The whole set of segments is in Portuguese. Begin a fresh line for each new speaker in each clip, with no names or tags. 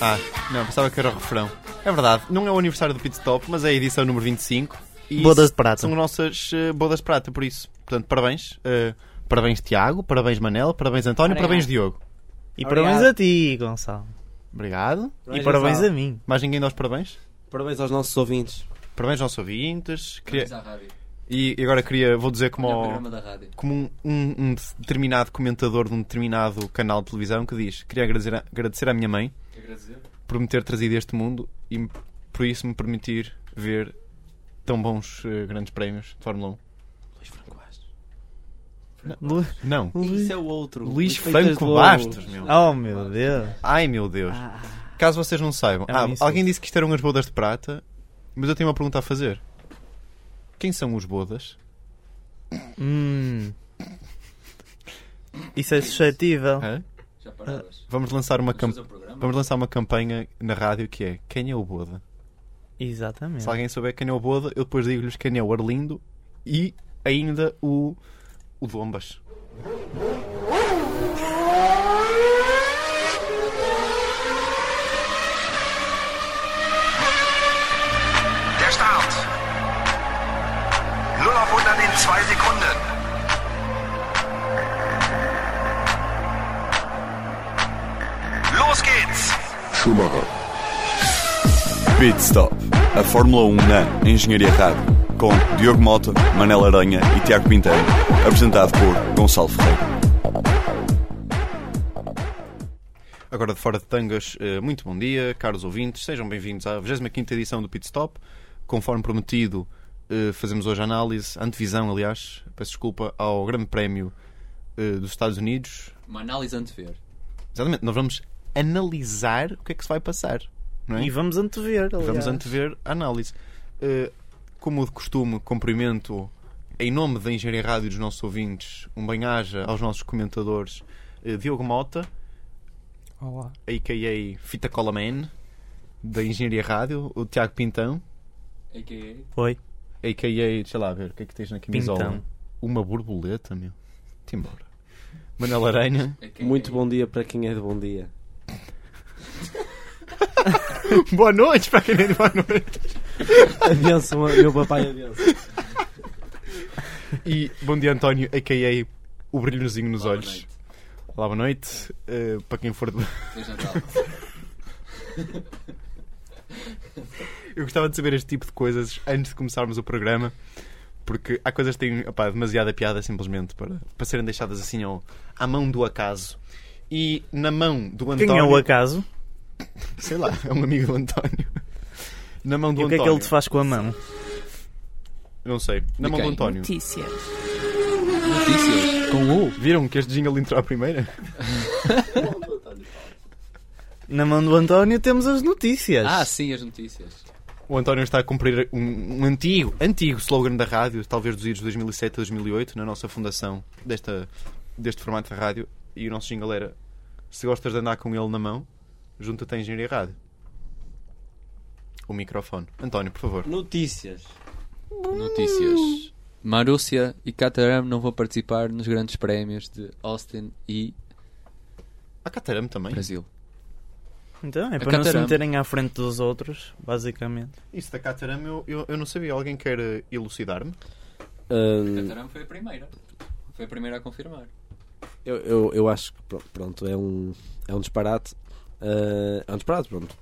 Ah, não, pensava que era o refrão. É verdade, não é o aniversário do Pit Stop, mas é a edição número 25. E
Bodas de prata.
São nossas eh, bodas de prata, por isso. Portanto, parabéns. Eh, parabéns, Tiago. Parabéns, Manel. Parabéns, António.
Obrigado.
Parabéns, Diogo.
E
Obrigado.
parabéns a ti, Gonçalo.
Obrigado.
E parabéns a mim.
Mais ninguém dá os parabéns?
Parabéns aos nossos ouvintes.
Parabéns aos ouvintes. Queria-
Parabéns à rádio.
E agora queria, vou dizer como, ao- como um, um- um determinado comentador de um determinado canal de televisão que diz: Queria agradecer, a- agradecer à minha mãe
Agradecer.
por me ter trazido a este mundo e por isso me permitir ver tão bons eh, grandes prémios de Fórmula 1.
Luís Franco Bastos.
Lu-
Não,
Isso é o outro.
Luís
Feitas
Franco. Bastos, meu.
Oh meu Deus.
Ai meu Deus. Caso vocês não saibam,
É um
ah,
insulto.
alguém disse que isto eram as bodas de prata, mas eu tenho uma pergunta a fazer. Quem são os bodas?
Hum. Isso é suscetível.
Hã?
Já.
Vamos lançar uma
Vamos programa?
vamos lançar uma campanha na rádio que é quem é o boda?
Exatamente.
Se alguém souber quem é o boda, eu depois digo-lhes quem é o Arlindo e ainda o o Dombas.
Auf 100 in 2 Sekunden. Los geht's.
Pit Stop, a Fórmula 1 na Engenharia Rádio, com Diogo Mota, Manel Aranha e Tiago Pinteiro, apresentado por Gonçalo Ferreira.
Agora de fora de tangas, eh, muito bom dia, caros ouvintes, sejam bem-vindos à 25 edição do Pit Stop. Conforme prometido, fazemos hoje a análise, a antevisão, aliás, peço desculpa, ao Grande Prémio eh, dos Estados Unidos.
Uma análise antever.
Exatamente, nós vamos analisar o que é que se vai passar. Não é?
E vamos antever. aliás.
Vamos antever a análise. Eh, como de costume, cumprimento em nome da Engenharia Rádio dos nossos ouvintes, um bem-aja aos nossos comentadores eh, Diogo Mota,
Olá.
a.k.a. Fita Cola Man, da Engenharia Rádio, o Tiago Pintão,
A.K.A.
Oi.
a.k.a. sei lá, a ver, o que é que tens na camisola?
Pintão.
Uma borboleta, meu. Te embora. Manel Aranha.
Muito bom dia para quem é de bom dia.
boa noite para quem é de boa noite.
Abenço, meu papai abenço.
E bom dia, António, a.k.a. o brilhozinho nos
Boa
olhos.
noite.
Olá, boa noite. Eh, para quem for de...
Natal.
Eu gostava de saber este tipo de coisas antes de começarmos o programa, porque há coisas que têm opá, demasiada piada simplesmente para, para serem deixadas assim ao, à mão do acaso. E na mão do António.
Quem é o acaso?
Sei lá, é um amigo do António. Na mão do
E o que é
António.
que ele te faz com a mão?
Não sei. Na
De
mão do? António.
Notícias.
Notícias. Com U.
Viram que este jingle entrou à primeira?
Na mão do António temos as notícias.
Ah, sim, as notícias.
O António está a cumprir um, um antigo, antigo slogan da rádio, talvez dos anos 2007 a 2008, na nossa fundação desta, deste formato de rádio. E o nosso jingle era: se gostas de andar com ele na mão, junta-te à Engenharia Rádio. O microfone. António, por favor.
Notícias.
Notícias. Marúcia e Caterham não vão participar nos grandes prémios de Austin e
A Caterham também.
Brasil.
Então, é
A
para não se meterem à frente dos outros, basicamente.
Isso da Caterham eu, eu, eu não sabia. Alguém quer eh, elucidar-me?
Hum,
Caterham foi a primeira. Foi a primeira a confirmar.
eu, eu, eu acho que pro- pronto, é um, é um disparate. Ah, é um disparate, pronto.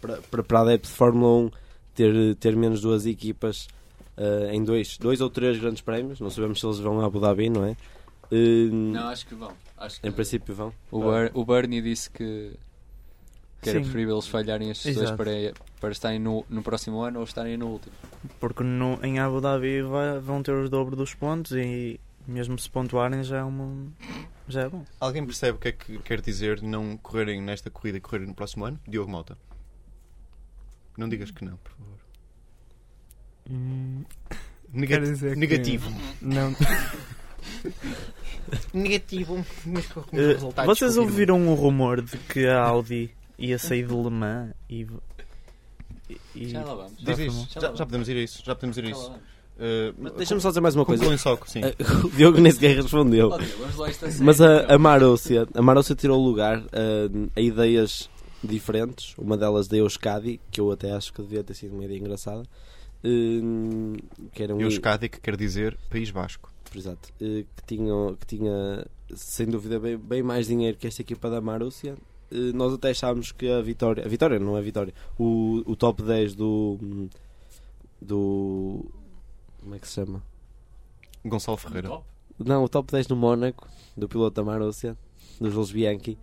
Para, para, para adepto de Fórmula 1 ter, ter menos duas equipas ah, em dois, dois ou três grandes prémios. Não sabemos se eles vão a Abu Dhabi, não é? Hum,
Não, acho que vão. Acho que
em princípio vão.
o, Ber- o Bernie disse que, que era
Sim.
preferível eles falharem estes dois
Exato.
para, para estarem no, no próximo ano ou estarem no último.
Porque no, em Abu Dhabi vai- vão ter os dobro dos pontos e mesmo se pontuarem já é, uma, já é bom.
Alguém percebe o que é que quer dizer não correrem nesta corrida e correrem no próximo ano? Diogo Mota. Não digas que não, por favor. Nega-
Quer dizer que-
negativo.
Não.
Negativo. Mas com resultados
vocês ouviram o rumor de que a Audi ia sair de Le Mans e. e-
Já lá vamos.
Diz isso.
Já
Já, podemos ir a isso. Já podemos ir a isso. Uh,
Deixa-me só dizer mais uma coisa.
só, sim.
O Diogo nem sequer respondeu.
Ó, Diogo, vamos lá, isto é
Mas a,
então.
a Marúcia, a Marúcia tirou lugar uh, a ideias diferentes. Uma delas da Euskadi, que eu até acho que devia ter sido uma ideia engraçada. Uh, que era um
Euskadi, que quer dizer País Basco.
Exato. Uh, que, tinha, que tinha, sem dúvida, bem, bem mais dinheiro que esta equipa da Marúcia. Uh, nós até achámos que a vitória, a vitória não é a vitória, o, o top 10 do. do. como é que se chama?
Gonçalo Ferreira.
Top.
Não, o top 10 do Mónaco, do piloto da Marúcia, do Jules Bianchi,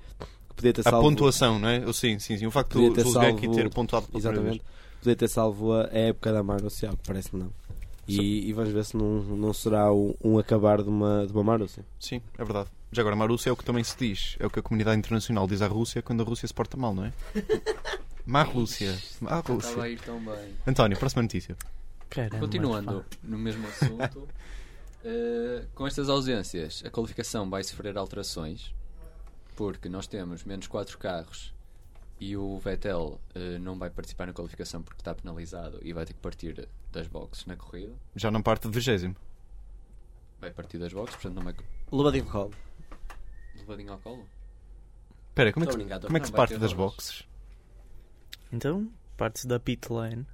que podia ter
A
salvo.
pontuação, não é? Eu, sim, sim, sim. O facto do Jules
salvo-
Bianchi ter pontuado
Exatamente. Podia ter salvo a época da Marúcia, ao que parece que não. E, e vamos ver se não, não será um, um acabar de uma, de uma Marúcia.
Sim, é verdade. Já agora, Marúcia é o que também se diz. É o que a comunidade internacional diz à Rússia quando a Rússia se porta mal, não é? Má Rússia. Má
Estava a
Rússia.
ir tão bem.
António, próxima notícia.
Caramba,
Continuando
pá.
no mesmo assunto, eh, com estas ausências, a qualificação vai sofrer alterações, porque nós temos menos 4 carros e o Vettel eh, não vai participar na qualificação porque está penalizado e vai ter que partir das boxes na corrida.
Já não parte de vigésimo.
Vai partir das boxes, portanto não vai.
Levadinho de colo.
Levadinho ao colo?
Espera, como é que, como é que se parte das
rodas.
boxes?
Então, parte-se da pit lane.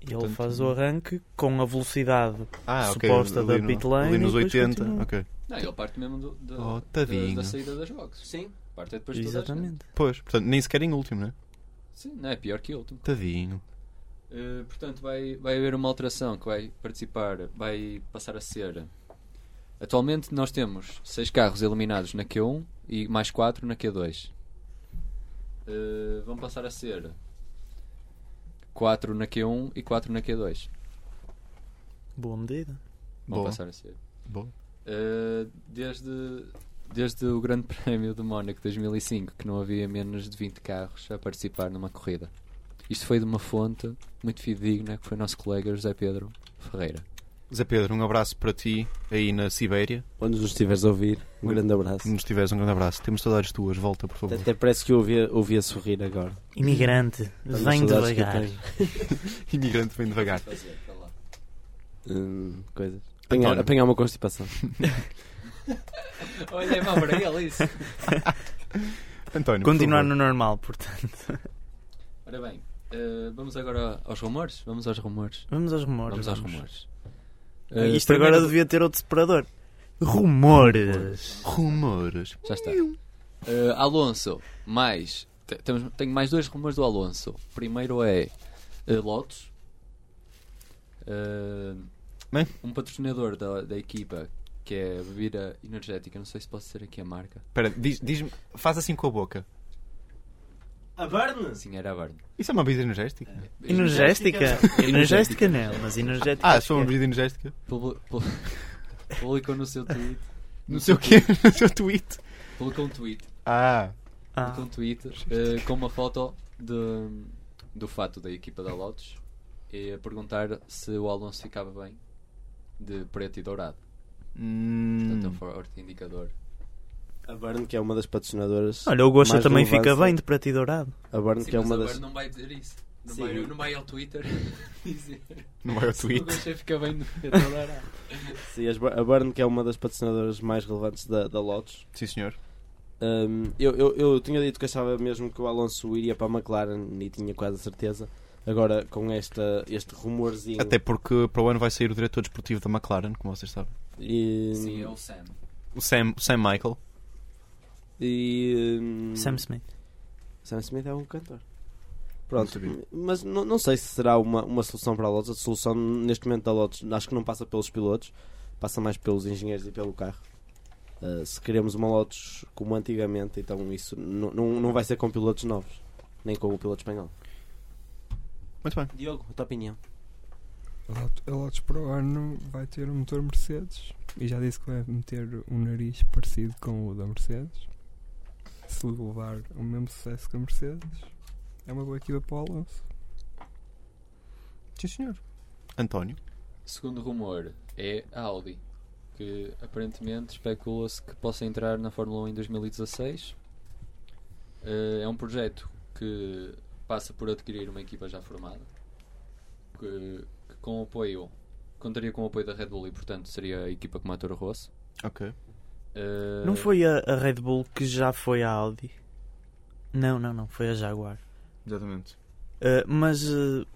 E ele faz o arranque com a velocidade
Ah,
suposta da
ali no-
pit lane.
Ali nos
e depois
80.
continua.
Ok.
Não, ele parte mesmo do, da,
Oh,
da, da saída das boxes.
Sim.
Parte é depois de toda a gente.
Exatamente.
Pois, portanto, nem sequer em último, não é?
Sim, não é pior que o último.
Tadinho.
Uh, portanto, vai, vai haver uma alteração que vai participar, vai passar a ser. Atualmente nós temos 6 carros eliminados na Q1 e mais 4 na Q2. Uh, vão passar a ser 4 na Q1 e 4 na Q2.
Boa medida.
Vão
Boa.
passar a ser.
Boa.
Uh, desde, desde o Grande Prémio de Mónaco 2005 que não havia menos de 20 carros a participar numa corrida. Isto foi de uma fonte muito fidedigna que foi o nosso colega José Pedro Ferreira.
Zé Pedro, um abraço para ti aí na Sibéria.
Onde nos estiveres a ouvir, um grande abraço.
Nos tiveres, um grande abraço. Temos saudades tuas. Volta, por favor.
Até parece que eu ouvi, ouvi a sorrir agora.
Imigrante, vem devagar.
Imigrante vem devagar.
Hum, coisas. Apanhar, apanhar uma constipação.
Olha, é mal para ele isso.
António,
Continuar no normal, portanto.
Ora bem, eh, vamos agora aos rumores? Vamos aos rumores.
Vamos aos rumores.
Vamos aos
vamos.
rumores.
Ah,
Eh,
Isto agora devia ter outro separador. Rumores.
Rumores.
Já está. Eh, Alonso, mais. te- Temos, tenho mais dois rumores do Alonso. Primeiro é eh, Lotus.
Bem.
um patrocinador da, da equipa que é bebida energética. Não sei se posso ser aqui a marca.
Espera, diz- diz-me, faz assim com a boca.
A Burn?
Sim, era a Verne.
Isso é uma bebida energética?
Energética? Energética não, mas energética.
Ah, sou uma
é.
bebida energética?
Publi- pu- Publicou no seu tweet.
Não sei o quê, no seu tweet.
Publicou um tweet.
Ah,
Publicou um tweet eh, com uma foto de, do fato da equipa da Lotus e a perguntar se o Alonso ficava bem de preto e dourado. Portanto, é um
hum,
forte indicador.
A Burn, que é uma das patrocinadoras.
Olha, o Gosta
mais
também fica bem de preto e dourado.
A Burn,
Sim,
que é uma das.
não vai dizer isso. Não,
Sim.
vai, não vai ao Twitter dizer
não vai ao
se o. Gosta fica bem de preto e dourado.
Sim, a Burn, que é uma das patrocinadoras mais relevantes da, da Lotus.
Sim, senhor.
Hum, eu, eu, eu tinha dito que achava mesmo que o Alonso iria para a McLaren e tinha quase a certeza. Agora, com esta, este rumorzinho.
Até porque para o ano vai sair o diretor desportivo da McLaren, como vocês sabem.
E,
Sim, é o Sam.
O Sam, o Sam Michael.
E, hum,
Sam Smith.
Sam Smith é um cantor. Pronto, mas não, não sei se será uma, uma solução para a Lotus. A solução neste momento da Lotus acho que não passa pelos pilotos, passa mais pelos engenheiros e pelo carro. Uh, se queremos uma Lotus como antigamente, então isso não, não, não vai ser com pilotos novos, nem com o piloto espanhol.
Muito bem.
Diogo, a tua opinião?
A Lotus para o ano vai ter um motor Mercedes e já disse que vai meter um nariz parecido com o da Mercedes. Se levar o mesmo sucesso que a Mercedes, é uma boa equipa para o Alonso.
Sim, senhor. António.
Segundo rumor é a Audi, que aparentemente especula-se que possa entrar na Fórmula 1 em 2016. Eh, é um projeto que passa por adquirir uma equipa já formada, que, que com apoio. Contaria com o apoio da Red Bull e, portanto, seria a equipa com a Toro Rosso.
Ok.
Eh,
Não foi a, a Red Bull que já foi a Audi? Não, não, não. Foi a Jaguar.
Exatamente.
Uh, mas uh,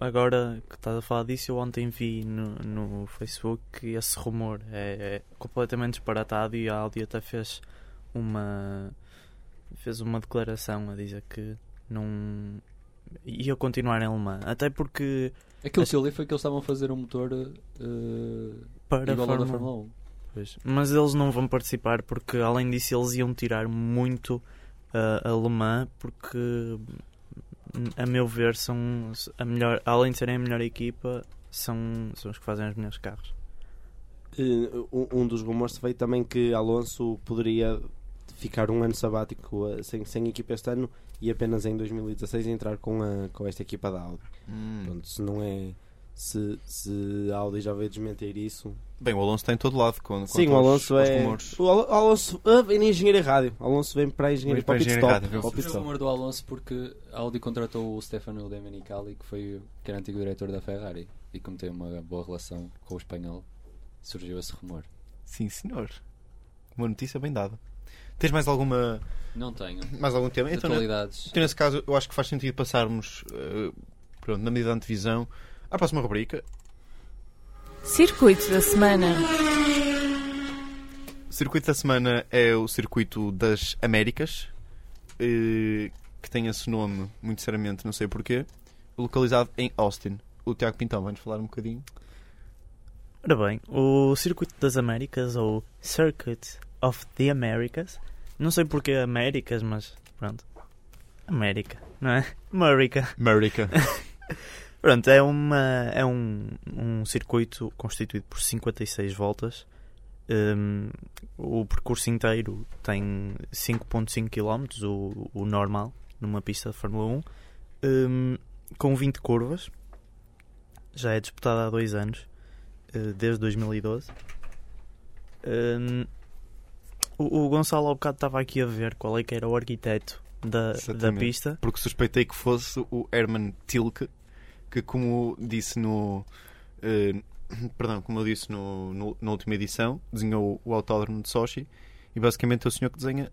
agora que estás a falar disso, eu ontem vi no, no Facebook que esse rumor é, é completamente disparatado e a Audi até fez uma fez uma declaração a dizer que não ia continuar em Le Mans, até porque
Aquilo que eu li foi que eles estavam a fazer um motor eh,
para
igual da
Fórmula
Fórmula 1.
Pois. Mas eles não vão participar porque, além disso, eles iam tirar muito uh, a Le Mans porque, a meu ver, são a melhor, além de serem a melhor equipa, são, são os que fazem os melhores carros.
Um, um dos rumores veio também que Alonso poderia ficar um ano sabático eh, sem, sem equipa este ano e apenas em 2016 entrar com, a, com esta equipa da Audi.
Hum.
Pronto, se não é. Se, se a Audi já veio desmentir isso.
Bem, o Alonso está em todo lado. Com,
Sim, o Alonso
aos
é.
rumores.
O Al- Alonso ah, vem na engenharia rádio. O Alonso vem para a engenharia para o
para engenharia
stop.
rádio,
para o
rumor do Alonso porque a Audi contratou o Stefano Domenicali, que, foi, que era antigo diretor da Ferrari, e como tem uma boa relação com o espanhol, surgiu esse rumor.
Sim, senhor. Uma notícia bem dada. Tens mais alguma
Não tenho.
mais algum tema?
De
Então,
atualidades.
então, nesse caso, eu acho que faz sentido passarmos, eh, pronto, na medida da antevisão, à próxima rubrica.
Circuito da semana.
O circuito da semana é o circuito das Américas, eh, que tem esse nome, muito sinceramente, não sei porquê, localizado em Austin. O Tiago Pintão vai-nos falar um bocadinho.
Ora bem, o Circuito das Américas, ou Circuit of the Americas, não sei porque Américas, mas pronto. América, não é? América.
América.
Pronto, é, uma, é um, um circuito constituído por 56 voltas. Hum, o percurso inteiro tem 5.5 km, o, o normal, numa pista de Fórmula 1, hum, com 20 curvas. Já é disputada há dois anos, eh, desde 2012. Hum, o, o Gonçalo há bocado estava aqui a ver qual é que era o arquiteto da, da pista.
Porque suspeitei que fosse o Herman Tilke, que como disse no. eh, perdão, como eu disse no, no- na última edição, desenhou o autódromo de Sochi e basicamente é o senhor que desenha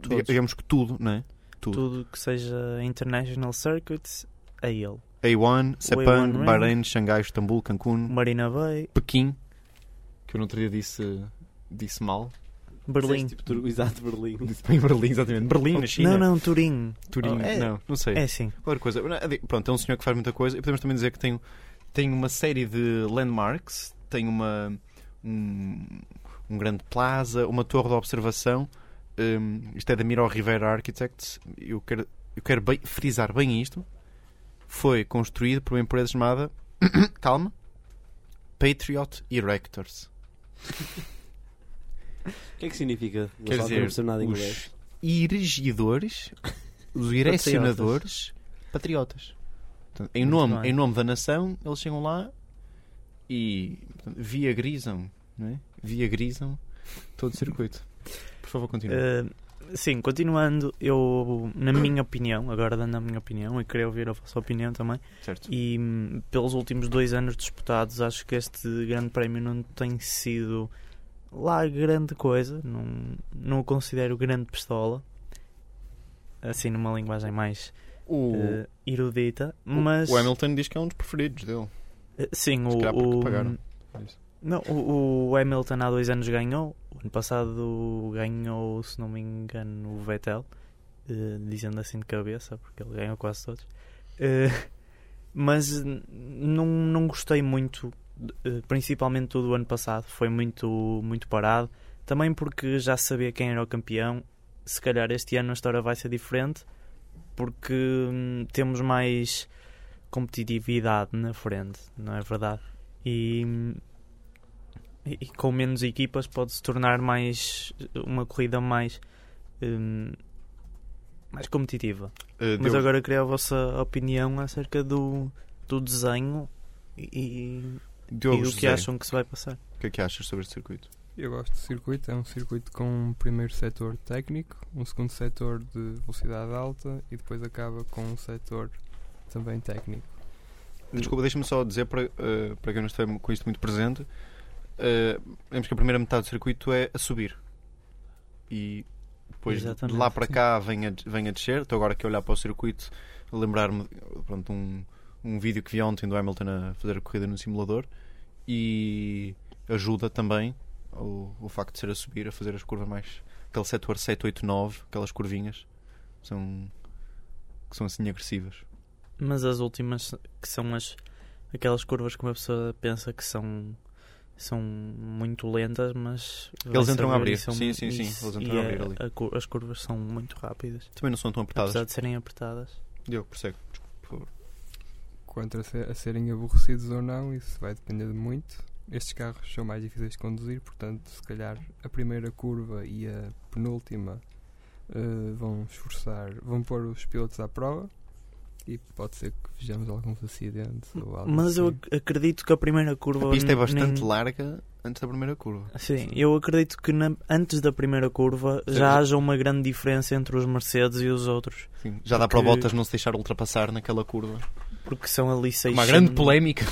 Todos.
digamos que tudo, não é? Tudo.
tudo que seja International Circuits é ele.
A1, Sepang,
A1
Bahrein, Xangai, Istambul, Cancún,
Marina Bay,
Pequim, que eu no outro dia disse, disse mal.
Berlim.
Tipo, tur- exato, Berlim.
Bem Berlim, exatamente. Berlim, na China.
Não, não, Turim.
Turim,
Oh, é,
não, não sei.
É sim.
Qualquer coisa. Pronto, é um senhor que faz muita coisa e podemos também dizer que tem, tem uma série de landmarks, tem uma um, um grande plaza, uma torre de observação. Um, isto é da Miro Rivera Architects. Eu quero, eu quero bem- frisar bem isto. Foi construído por uma empresa chamada calma Patriot Erectors.
O que é que significa?
Quer
que
dizer,
percebo nada em
os
inglês.
erigidores, os erecionadores patriotas. Portanto, em,
Muito
nome,
bem.
em nome da nação, eles chegam lá e portanto, via grisam, não é? Via grisam todo o circuito. Por favor, continue.
Eh, sim, continuando, eu, na minha opinião, agora dando a minha opinião, e queria ouvir a vossa opinião também,
certo.
e hum, pelos últimos dois anos disputados, acho que este grande prémio não tem sido lá grande coisa, não, não o considero grande pistola, assim numa linguagem mais
O,
eh, erudita,
o-
mas...
o Hamilton diz que é um dos preferidos dele.
Eh, Sim,
Se
o, o-
pagaram.
não, o, o Hamilton há dois anos ganhou. O ano passado ganhou, se não me engano, o Vettel, eh, dizendo assim de cabeça, porque ele ganhou quase todos. Eh, mas não, não gostei muito, eh, principalmente do ano passado. Foi muito, muito parado. Também porque já sabia quem era o campeão. Se calhar este ano a história vai ser diferente, porque hum, temos mais competitividade na frente, não é verdade? E, e- e com menos equipas pode-se tornar mais uma corrida mais hum, mais competitiva.
Uh,
Mas
Diogo,
agora queria a vossa opinião acerca do, do desenho e, e
Diogo
do que
José,
acham que se vai passar.
o que é que achas sobre este circuito?
Eu gosto do circuito, é um circuito com um primeiro setor técnico, um segundo setor de velocidade alta e depois acaba com um setor também técnico.
Desculpa, deixa-me só dizer para, eh, para quem não esteja com isto muito presente. eh, Lembro que a primeira metade do circuito é a subir. E depois de
Exatamente,
lá para
sim.
cá vem a, vem a descer. Estou agora aqui a olhar para o circuito, lembrar-me pronto, um, um vídeo que vi ontem do Hamilton a fazer a corrida no simulador. E ajuda também o, o facto de ser a subir, a fazer as curvas mais. aquele setor 7, 8, 9, aquelas curvinhas são, que são assim agressivas.
Mas as últimas, que são as aquelas curvas que uma pessoa pensa que são são muito lentas, mas
Eles entram a abrir.
são-
Sim, sim, sim. Eles entram a abrir ali.
a cur- as curvas são muito rápidas,
Também não são tão apertadas.
apesar de serem apertadas.
Diogo, prossegue.
Quanto a, ser- a serem aborrecidos ou não, isso vai depender de muito. Estes carros são mais difíceis de conduzir, portanto, se calhar a primeira curva e a penúltima eh, vão esforçar, vão pôr os pilotos à prova e pode ser que vejamos alguns acidentes ou algo
Mas eu
assim.
ac- acredito que a primeira curva
A pista é bastante
nem-
larga antes da primeira curva.
Sim, eu acredito que na- antes da primeira curva
Sim.
já haja uma grande diferença entre os Mercedes e os outros,
Sim, já dá para o
Porque-
Bottas não se deixar ultrapassar naquela curva.
Porque são ali 600,
Uma grande polémica.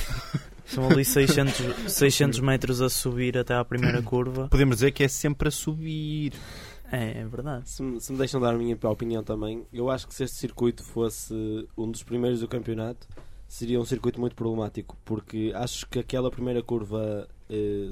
são ali 600, 600 metros a subir até à primeira curva.
Podemos dizer que é sempre a subir.
É, é verdade.
Se me, se me deixam dar a minha opinião também, eu acho que se este circuito fosse um dos primeiros do campeonato, seria um circuito muito problemático, porque acho que aquela primeira curva,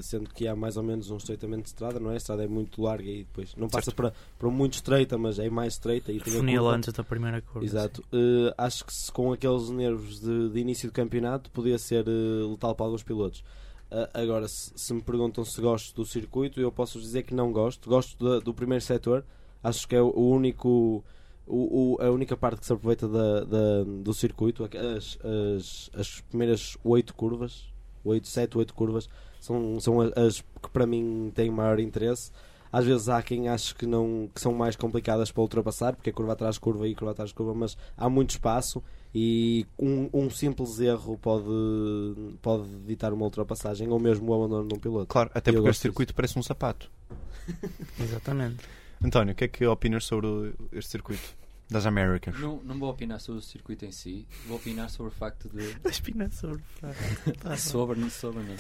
sendo que há mais ou menos um estreitamento de estrada, não é? A estrada é muito larga e depois não passa
Certo.
para, para muito estreita, mas é mais estreita e
Funil antes da primeira curva.
Exato. Eh, acho que se com aqueles nervos de, de início do campeonato podia ser eh, letal para alguns pilotos. Ah, agora, se, se me perguntam se gosto do circuito, eu posso dizer que não gosto. Gosto da- do primeiro setor. Acho que é o, o único. O, o- a única parte que se aproveita da, da- do circuito, as, as, as primeiras oito curvas, oito, sete, oito curvas, são, são as, que para mim têm maior interesse. Às vezes há quem ache que, não, que são mais complicadas para ultrapassar, porque é curva atrás de curva e curva atrás de curva, mas há muito espaço e um, um simples erro pode, pode evitar uma ultrapassagem ou mesmo o abandono de um piloto.
Claro, até porque este circuito parece um sapato.
Exatamente.
António, o que é que opinas sobre o- este circuito das Américas?
Não, não vou opinar sobre o circuito em si, vou opinar sobre o facto de.
A espina sobre Tá
sobre, não sobre, não.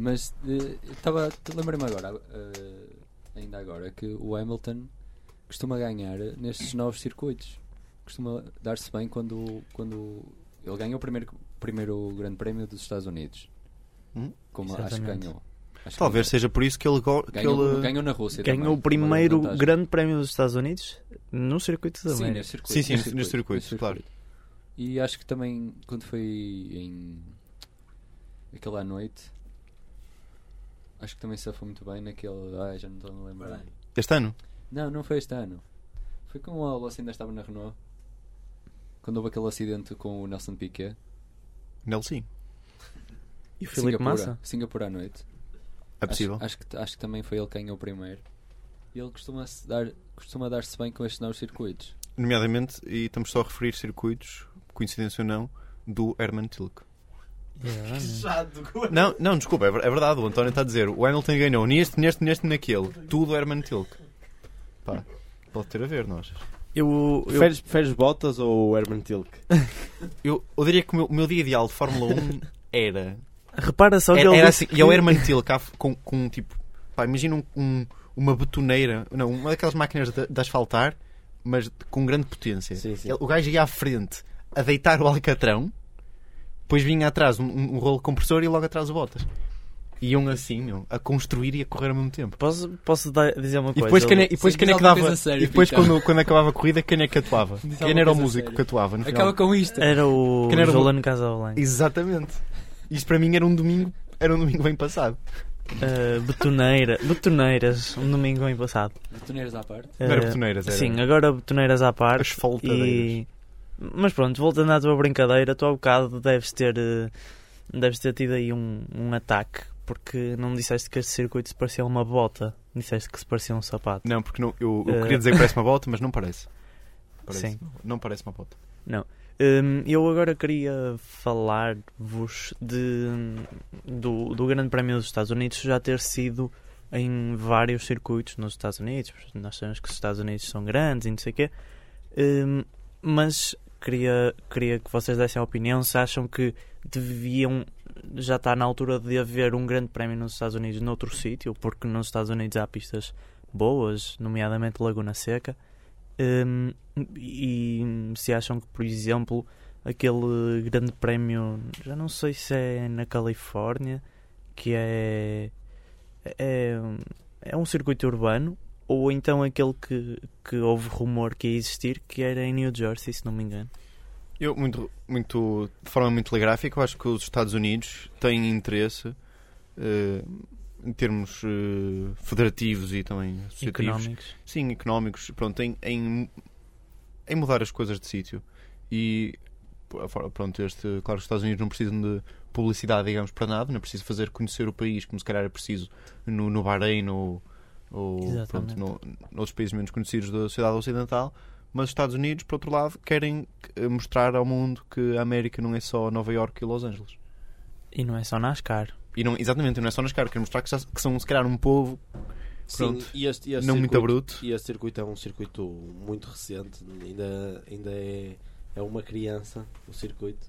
Mas eh, estava. Lembrei-me agora, eh, ainda agora, que o Hamilton costuma ganhar nestes novos circuitos. Costuma dar-se bem quando, quando ele ganha o primeiro, primeiro Grande Prémio dos Estados Unidos.
Hum?
Como acho que
Exatamente.
ganhou. Acho que
Talvez seja por isso que ele, go- que
ganhou,
ele...
ganhou na Rússia.
Ganhou
também,
o primeiro grande prémio dos Estados Unidos no circuito da
Sim,
América.
nesse circuito.
Sim, sim,
nesse
circuito,
nesse
claro.
E acho que também quando foi em aquela noite acho que também se foi muito bem naquele. Ai, já não estou a lembrar.
Este ano?
Não, não foi este ano. Foi com o Alonso ainda estava na Renault. Quando houve aquele acidente com o Nelson Piquet.
Nele sim.
E o Filipe
Singapura,
Massa?
Singapura à noite.
É possível.
Acho, acho que, acho que também foi ele quem ganhou o primeiro. E ele costuma, -se dar, costuma dar-se bem com estes novos circuitos.
Nomeadamente, e estamos só a referir circuitos, coincidência ou não, do Herman Tilke.
Exatamente.
Não, não, desculpa, é ver- é verdade. O António está a dizer o Hamilton ganhou neste, neste, neste, naquele. Tudo Herman Tilke. Pá, pode ter a ver, não achas?
Eu, eu,
Preferes, preferes Bottas ou Herman Tilke?
Eu, eu diria que o meu, o meu dia ideal de Fórmula 1 era.
repara só que
Era,
ele
era assim, e é o
que-
Herman Tilke com, com um tipo. Pá, imagina um, um- uma betoneira, não, uma daquelas máquinas de, de asfaltar, mas com grande potência.
Sim, sim.
Ele- o gajo ia à frente a deitar o alcatrão, depois vinha atrás um, um, rolo compressor e logo atrás o Bottas. Iam assim, meu, a construir e a correr ao mesmo tempo.
Posso, posso dar- dizer uma
E
coisa?
depois, quem é, e depois quem é
diz
que dava.
séria,
e depois, quando, quando acabava a corrida, quem é que atuava?
Diz
Quem era o músico que atuava? No final?
Acaba com isto.
Era o
Quem era o-
Jolano Casablanca.
Exatamente. Isto para mim era um domingo, era um domingo bem passado.
Uh, betoneira, betoneiras, um domingo bem passado.
Betoneiras à parte.
Não era
Uh,
betoneiras, era
Sim, agora betoneiras à parte.
asfaltadeiras.
E... Mas pronto, voltando à tua brincadeira, tu há bocado deves ter, eh, deves ter tido aí um, um ataque, porque não disseste que este circuito se parecia uma bota, disseste que se parecia um sapato.
Não, porque não, eu, eu
Eh.
queria dizer que parece uma bota, mas não parece. Parece.
Sim.
Não parece uma bota.
Hum, eu agora queria falar-vos de, do, do Grande Prémio dos Estados Unidos já ter sido em vários circuitos nos Estados Unidos. Nós sabemos que os Estados Unidos são grandes e não sei o quê. Hum, mas queria, queria que vocês dessem a opinião se acham que deviam já está na altura de haver um grande prémio nos Estados Unidos noutro sítio, porque nos Estados Unidos há pistas boas, nomeadamente Laguna Seca, Hum, e se acham que, por exemplo, aquele grande prémio, já não sei se é na Califórnia, que é, é, é um circuito urbano, ou então aquele que, que houve rumor que ia existir, que era em New Jersey, se não me engano.
Eu, muito, muito, de forma muito telegráfica, eu acho que os Estados Unidos têm interesse eh, em termos eh, federativos e também associativos.
Económicos.
Sim, económicos, pronto, em, em, em mudar as coisas de sítio. E pronto, este, claro, os Estados Unidos não precisam de publicidade, digamos, para nada, não é preciso fazer conhecer o país, como se calhar é preciso no, no Bahrein ou, ou
Exatamente.
pronto, no, noutros países menos conhecidos da sociedade ocidental. Mas os Estados Unidos, por outro lado, querem eh, mostrar ao mundo que a América não é só Nova York e Los Angeles.
E não é só NASCAR.
E não, exatamente, não é só nas caras, querem mostrar que, já- que são, se calhar, um povo
Sim,
Pronto.
e este, e este
não muito
circuito-
bruto.
E este circuito é um circuito muito recente, ainda, ainda é, é uma criança o circuito.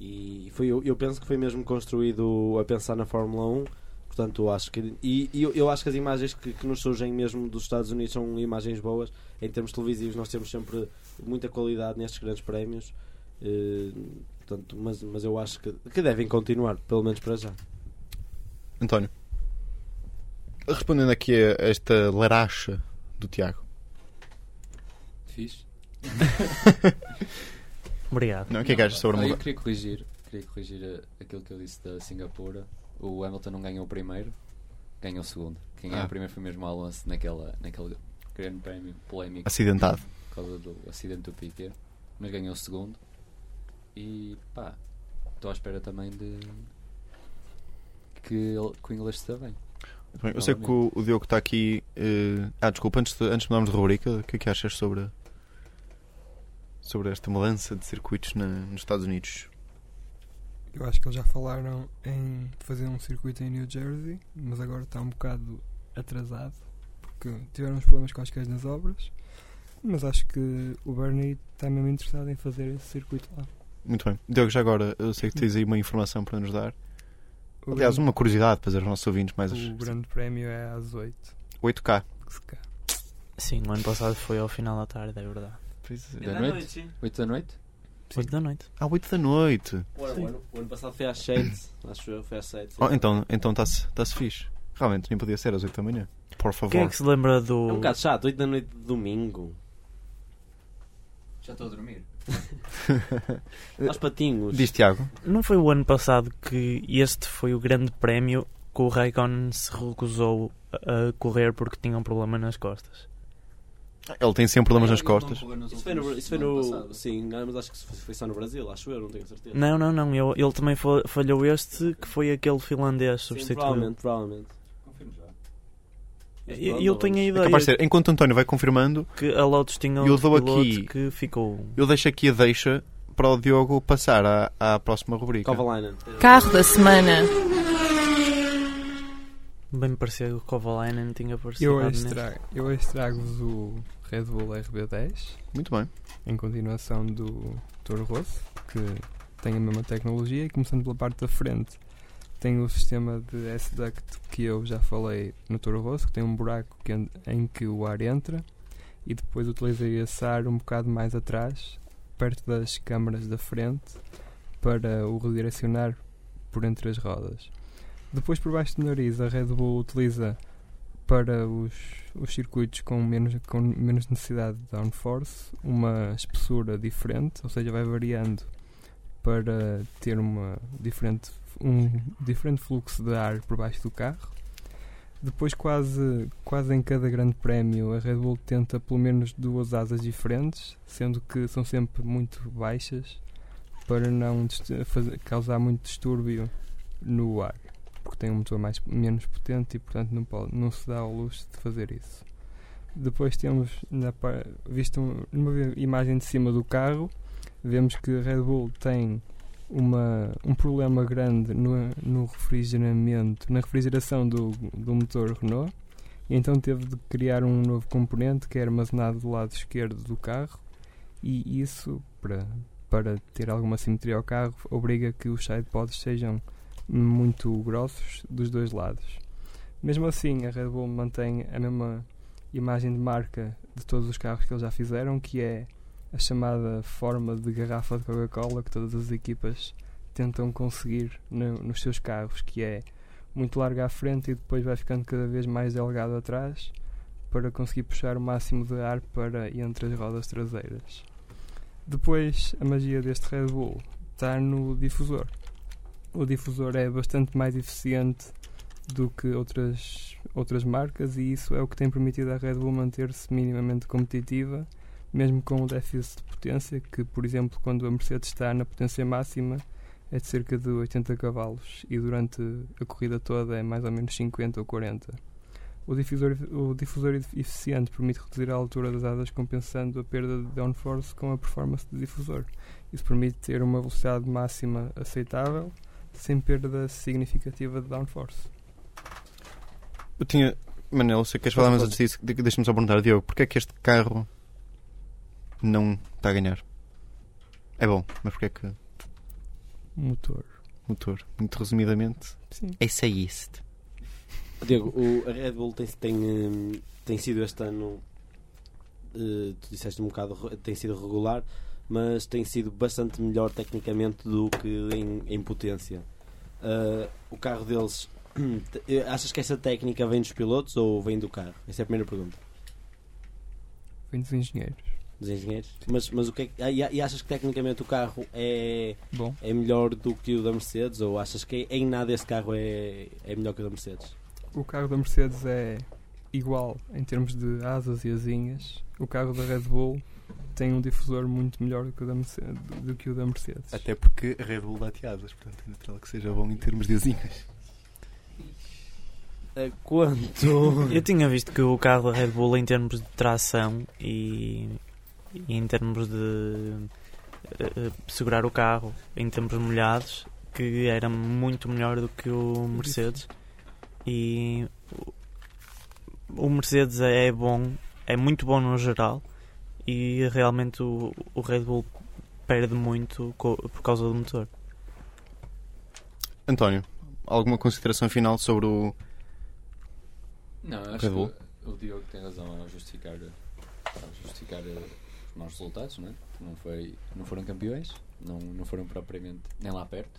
E foi, eu, eu penso que foi mesmo construído a pensar na Fórmula 1. Portanto, eu acho que. E, e eu, eu acho que as imagens que, que nos surgem mesmo dos Estados Unidos são imagens boas. Em termos televisivos, nós temos sempre muita qualidade nestes grandes prémios. Eh, portanto, mas, mas eu acho que, que devem continuar, pelo menos para já.
António, respondendo aqui a esta laracha do Tiago,
Fiz.
Obrigado.
não, o que é que achas sobre a
Eu queria corrigir, queria corrigir eh, aquilo que eu disse da Singapura. O Hamilton não ganhou o primeiro, ganhou o segundo. Quem ganhou
Ah.
o primeiro foi mesmo o Alonso naquela, naquele grande prémio polémico
acidentado?
por causa do acidente do Piquet. Mas ganhou o segundo. E pá, estou à espera também de que, ele, que o inglês esteja bem.
Bem, Eu sei que o, o Diogo está aqui. eh, Ah, desculpa, antes de, antes de mudarmos de rubrica, o que é que achas sobre, sobre esta mudança de circuitos na- nos Estados Unidos?
Eu acho que eles já falaram em fazer um circuito em New Jersey, mas agora está um bocado atrasado porque tiveram uns problemas quaisquer nas obras. Mas acho que o Bernie está mesmo interessado em fazer esse circuito lá.
Muito bem. Diogo, já agora, eu sei que tens aí uma informação para nos dar.
O
Aliás,
grande-
uma curiosidade para os nossos ouvintes mais
o grande prémio é às 8.
8K.
que se calhar.
Sim, o ano passado foi ao final da tarde, é verdade.
Da noite? 8 da noite?
8 da noite.
Ah, 8 da noite.
O ano, o ano passado foi às 7, acho eu, foi às 7.
Oh, então então está-se está-se fixe. Realmente, nem podia ser às 8 da manhã. Por favor.
Quem é que se lembra do.
É um bocado chato, 8 da noite de domingo.
Já estou a dormir.
Aos patinhos.
Diz Tiago.
Não foi o ano passado que este foi o grande prémio que o Raikkonen se recusou a a correr porque tinha um problema nas costas?
Ele tem sempre problemas nas costas.
Isso foi no. Isso foi no sim, mas acho que foi só no Brasil, acho eu, não tenho certeza.
Não, não, não. eu- ele também fa- falhou este que foi aquele finlandês substituído.
provavelmente, provavelmente.
Confirmo já.
E eu tenho a
É
ideia
capaz de ser. Enquanto o António vai confirmando,
que a Lotus tinha
Eu
um
dou
piloto
aqui-
que ficou.
eu deixo aqui a deixa para o Diogo passar à, à próxima rubrica.
Kovalainen.
Carro da semana.
Bem me parecia que o Kovalainen tinha
Eu
parecido
hoje eu hoje trago-vos o Red Bull RB10
Muito bem.
em continuação do Toro Rosso, que tem a mesma tecnologia e começando pela parte da frente tem o sistema de S-Duct que eu já falei no Toro Rosso, que tem um buraco que em que o ar entra e depois utilizei esse ar um bocado mais atrás, perto das câmaras da frente, para o redirecionar por entre as rodas. Depois por baixo do nariz a Red Bull utiliza para os, os circuitos com menos, com menos necessidade de downforce uma espessura diferente, ou seja, vai variando para ter uma diferente, um diferente fluxo de ar por baixo do carro. Depois, quase, quase em cada grande prémio, a Red Bull tenta pelo menos duas asas diferentes, sendo que são sempre muito baixas para não fazer- causar muito distúrbio no ar, porque tem um motor mais, menos potente e, portanto, não, pode, não se dá ao luxo de fazer isso. Depois temos, na, visto um- numa imagem de cima do carro, vemos que a Red Bull tem uma, um problema grande no, no refrigeramento, na refrigeração do, do motor Renault, e então teve de criar um novo componente que é armazenado do lado esquerdo do carro, e isso, para, para ter alguma simetria ao carro, obriga que os sidepods sejam muito grossos dos dois lados. Mesmo assim, a Red Bull mantém a mesma imagem de marca de todos os carros que eles já fizeram, que é a chamada forma de garrafa de Coca-Cola que todas as equipas tentam conseguir no- nos seus carros, que é muito larga à frente e depois vai ficando cada vez mais delgado atrás para conseguir puxar o máximo de ar para entre as rodas traseiras. Depois, a magia deste Red Bull está no difusor. O difusor é bastante mais eficiente do que outras, outras marcas e isso é o que tem permitido à Red Bull manter-se minimamente competitiva, mesmo com o déficit de potência, que, por exemplo, quando a Mercedes está na potência máxima, é de cerca de 80 cavalos e durante a corrida toda é mais ou menos 50 ou 40. O difusor, o difusor eficiente permite reduzir a altura das asas, compensando a perda de downforce com a performance do difusor. Isso permite ter uma velocidade máxima aceitável, sem perda significativa de downforce.
Eu tinha. Manel, sei que queres falar, mas antes disso, de- deixa-me só perguntar, Diogo, porquê é que este carro não está a ganhar? É bom, mas porquê é que.
Motor.
Motor, muito resumidamente,
Sim.
é essayist.
Diego, o, a Red Bull tem, tem, hum, tem sido este ano, eh, tu disseste um bocado, tem sido regular, mas tem sido bastante melhor tecnicamente do que em, em potência. Ah, o carro deles, achas que essa técnica vem dos pilotos ou vem do carro? Essa é a primeira pergunta.
Vem dos engenheiros.
Dos engenheiros? Mas, mas o que é e, e achas que tecnicamente o carro é,
Bom,
é melhor do que o da Mercedes ou achas que em nada esse carro é, é melhor que o da Mercedes?
o carro da Mercedes é igual em termos de asas e asinhas. O carro da Red Bull tem um difusor muito melhor do que o da Mercedes. Do que o da Mercedes.
Até porque a Red Bull dá teadas, portanto é natural que seja bom em termos de asinhas.
Quanto?
Eu tinha visto que o carro da Red Bull, em termos de tração e, e em termos de eh, segurar o carro em tempos molhados, que era muito melhor do que o Mercedes. E o Mercedes é bom, é muito bom no geral, e realmente o, o Red Bull perde muito por causa do motor.
António, alguma consideração final sobre o.
Não,
Red
acho
Bull?
que o Diogo tem razão ao justificar, ao justificar eh, os maus resultados, não é? Não, foi, não foram campeões, não, não foram propriamente nem lá perto.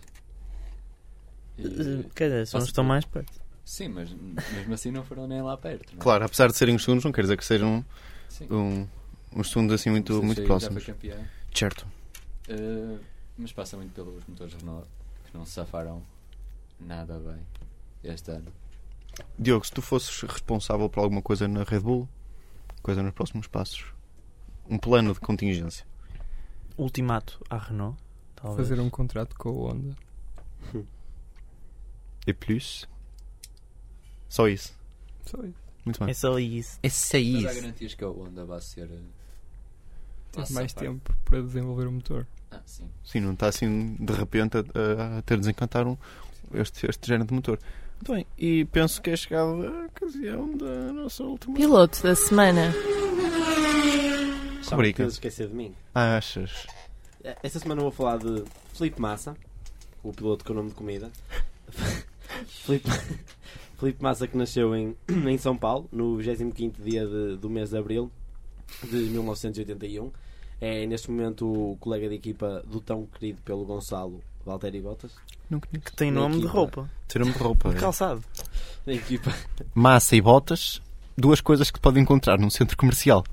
E-
Quer dizer, são os que estão mais perto.
sim, mas mesmo assim não foram nem lá perto. Não é?
Claro, apesar de serem os segundos, não quer dizer que sejam um, uns segundos assim muito, muito próximos. Certo.
Eh, mas passa muito pelos motores Renault que não se safaram nada bem este ano.
Diogo, se tu fosses responsável por alguma coisa na Red Bull, coisa nos próximos passos, um plano de contingência.
Ultimato à Renault, talvez.
Fazer um contrato com a Honda.
E plus? Só isso.
Só isso.
Muito bem.
É só isso.
É só
Mas
isso.
há garantias que a Honda vai ser.
Ter mais tempo para desenvolver o motor.
Ah, sim.
Sim, não está assim de repente a, a- a ter desencantar um, este, este género de motor. Muito bem, e penso que é chegada a ocasião da nossa última.
Piloto da semana.
Só que esquecer de mim.
Achas?
Eh, Esta semana vou falar de Felipe Massa, o piloto com o nome de comida. Felipe, Felipe Massa que nasceu em, em São Paulo, no 25 dia de- do mês de Abril de 1981. É neste momento o colega de equipa do tão querido pelo Gonçalo Valtteri Bottas.
Que tem nome de roupa.
Ter-me de roupa.
De
é.
calçado.
Na equipa,
Massa e botas, duas coisas que se pode encontrar num centro comercial.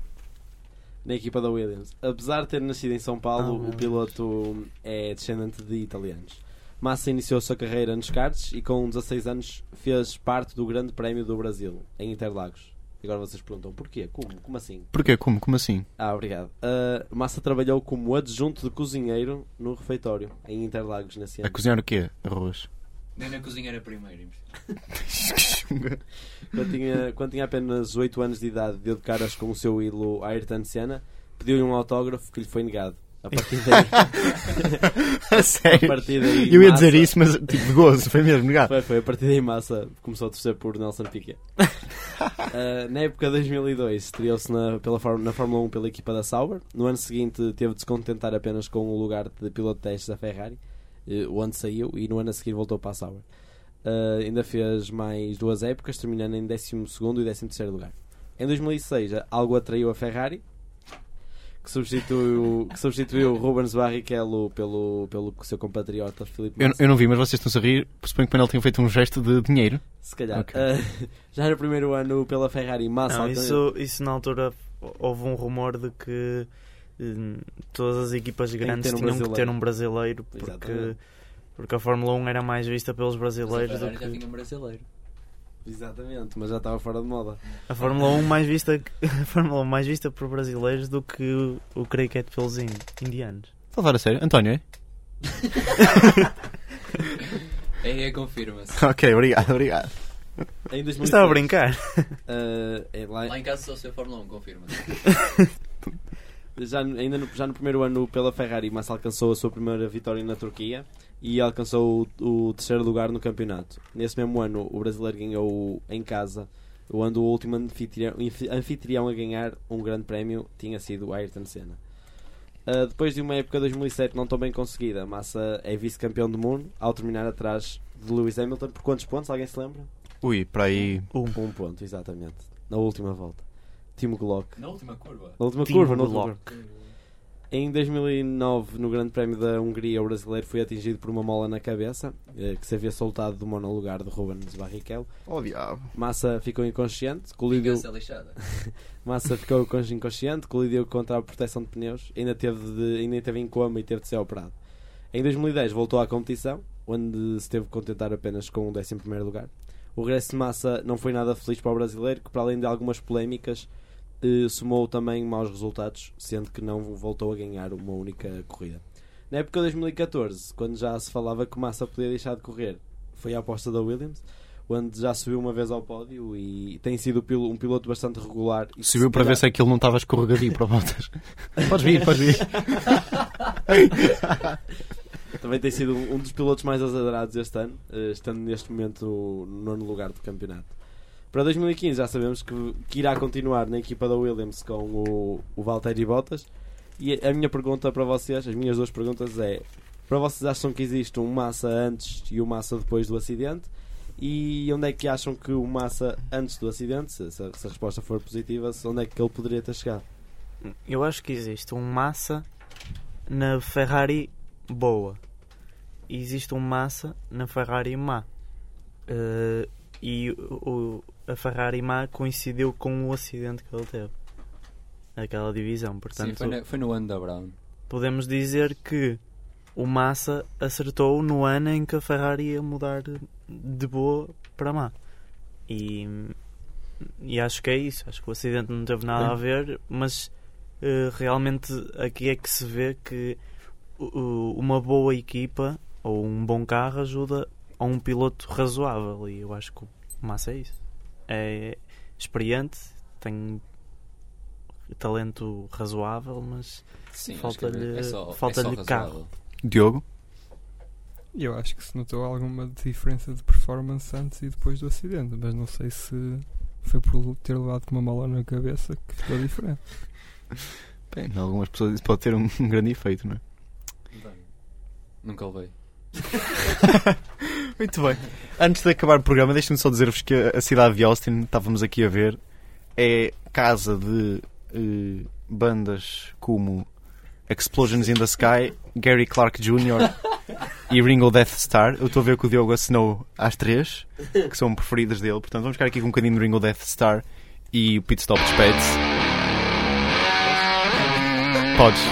na equipa da Williams. Apesar de ter nascido em São Paulo,
meu
o piloto é descendente de italianos. Massa iniciou a sua carreira nos karts e com 16 anos fez parte do Grande Prémio do Brasil, em Interlagos. E agora vocês perguntam, porquê? Como? Como assim?
Porquê? Como? Como assim?
Ah, obrigado. Uh, Massa trabalhou como adjunto de cozinheiro no refeitório, em Interlagos, nesse
A
ano.
cozinhar o quê? Arroz.
Nem na cozinha era primeiro.
Quando tinha, quando tinha apenas 8 anos de idade, deu de caras com o seu ídolo Ayrton Senna, pediu-lhe um autógrafo que lhe foi negado. A partir daí,
A
a
sério?
partir daí
Eu ia
Massa-
dizer isso, mas tipo de gozo, foi mesmo negado.
Foi, foi. A partir daí Massa começou a torcer por Nelson Piquet. Uh, na época de 2002, estreou-se na, pela, na Fórmula 1 pela equipa da Sauber. No ano seguinte, teve de se contentar apenas com o lugar de piloto de testes da Ferrari, uh, onde saiu, e no ano a seguir voltou para a Sauber. Uh, ainda fez mais duas épocas, terminando em 12 e 13 lugar. Em 2006, algo atraiu a Ferrari, que substituiu, que substituiu Rubens Barrichello pelo, pelo seu compatriota Filipe
Eu, eu não vi, mas vocês estão a rir. Pressuponho que o Manel tinha feito um gesto de dinheiro.
Se calhar.
Ok.
Uh, já no primeiro ano pela Ferrari, Massa
Não, isso, isso na altura houve um rumor de que hum, todas as equipas
que
grandes
um
tinham que ter
brasileiro.
um brasileiro porque,
Exatamente.
porque a Fórmula 1 era mais vista pelos
Mas a
brasileiros do
Ferrari já
que
tinha um brasileiro.
Exatamente, mas já estava fora de moda.
a Fórmula 1 mais vista a Fórmula 1 mais vista por brasileiros do que o, o cricket pelos in- indianos.
Estou a falar a sério. António, é?
É, é confirma-se.
ok, obrigado, obrigado.
Em 2006,
Estava a brincar.
uh, é lá-
Lá em casa só se a Fórmula 1, confirma-se.
já, no- ainda no, já no primeiro ano pela Ferrari, Massa alcançou a sua primeira vitória na Turquia e alcançou o, o terceiro lugar no campeonato. Nesse mesmo ano, o brasileiro ganhou em casa, quando o último anfitrião, anfi- anfitrião a ganhar um grande prémio tinha sido Ayrton Senna. Uh, depois de uma época 2007 não tão bem conseguida, Massa é vice-campeão do mundo ao terminar atrás de Lewis Hamilton. Por quantos pontos? Alguém se lembra?
Ui, para aí.
Um.
Um ponto, exatamente. Na última volta. Timo Glock.
Na última curva.
Na última
Timo
curva, na última
Glock.
curva. Em 2009, no Grande Prémio da Hungria, o brasileiro foi atingido por uma mola na cabeça, eh, que se havia soltado do monolugar de Rubens Barrichello.
Oh, diabo.
Massa ficou inconsciente, colidiu. Massa ficou con- inconsciente, colidiu contra a proteção de pneus, ainda teve, de, ainda teve em coma e teve de ser operado. Em 2010 voltou à competição, onde se teve que contentar apenas com o 11 lugar. O regresso de Massa não foi nada feliz para o brasileiro, que para além de algumas polémicas, eh, somou também maus resultados, sendo que não voltou a ganhar uma única corrida. Na época de 2014, quando já se falava que Massa podia deixar de correr, foi a aposta da Williams, onde já subiu uma vez ao pódio e tem sido um piloto bastante regular. E
Subiu para ver se aquilo não estava escorregadio para voltas. podes vir, podes vir.
Também tem sido um um dos pilotos mais azarados este ano, eh, estando neste momento no nono lugar do campeonato. Para 2015 já sabemos que, que irá continuar na equipa da Williams com o, o Valtteri Bottas. E a minha pergunta para vocês, as minhas duas perguntas é: para vocês acham que existe um Massa antes e um Massa depois do acidente? E onde é que acham que o Massa antes do acidente, se, se a resposta for positiva, onde é que ele poderia ter chegado?
Eu acho que existe um Massa na Ferrari boa e existe um Massa na Ferrari má. Eh, e o, a Ferrari má coincidiu com o acidente que ele teve. Aquela divisão.
Sim,
Portanto,
foi, na- foi no ano da Brown.
podemos dizer que o Massa acertou no ano em que a Ferrari ia mudar de boa para má. E, e acho que é isso. Acho que o acidente não teve nada a ver, mas eh, realmente aqui é que se vê que o- uma boa equipa ou um bom carro ajuda a um piloto razoável. E eu acho que o Massa é isso. É experiente, tem talento razoável, mas Falta-lhe-
é só,
falta-lhe
é
carro.
Diogo?
E eu acho que se notou alguma diferença de performance antes e depois do acidente, mas não sei se foi por ter levado com uma mala na cabeça que ficou diferente.
Bem, em algumas pessoas isso pode ter um, um grande efeito, não é?
Nunca levei.
Muito bem. Antes de acabar o programa, deixem-me só dizer-vos que a cidade de Austin, estávamos aqui a ver, é casa de eh, bandas como Explosions in the Sky, Gary Clark Jr. e Ringo Death Star. Eu estou a ver que o Diogo assinou às três, que são preferidas dele. Portanto, vamos ficar aqui com um bocadinho de Ringo Death Star e o Pit Stop despede-se. Podes.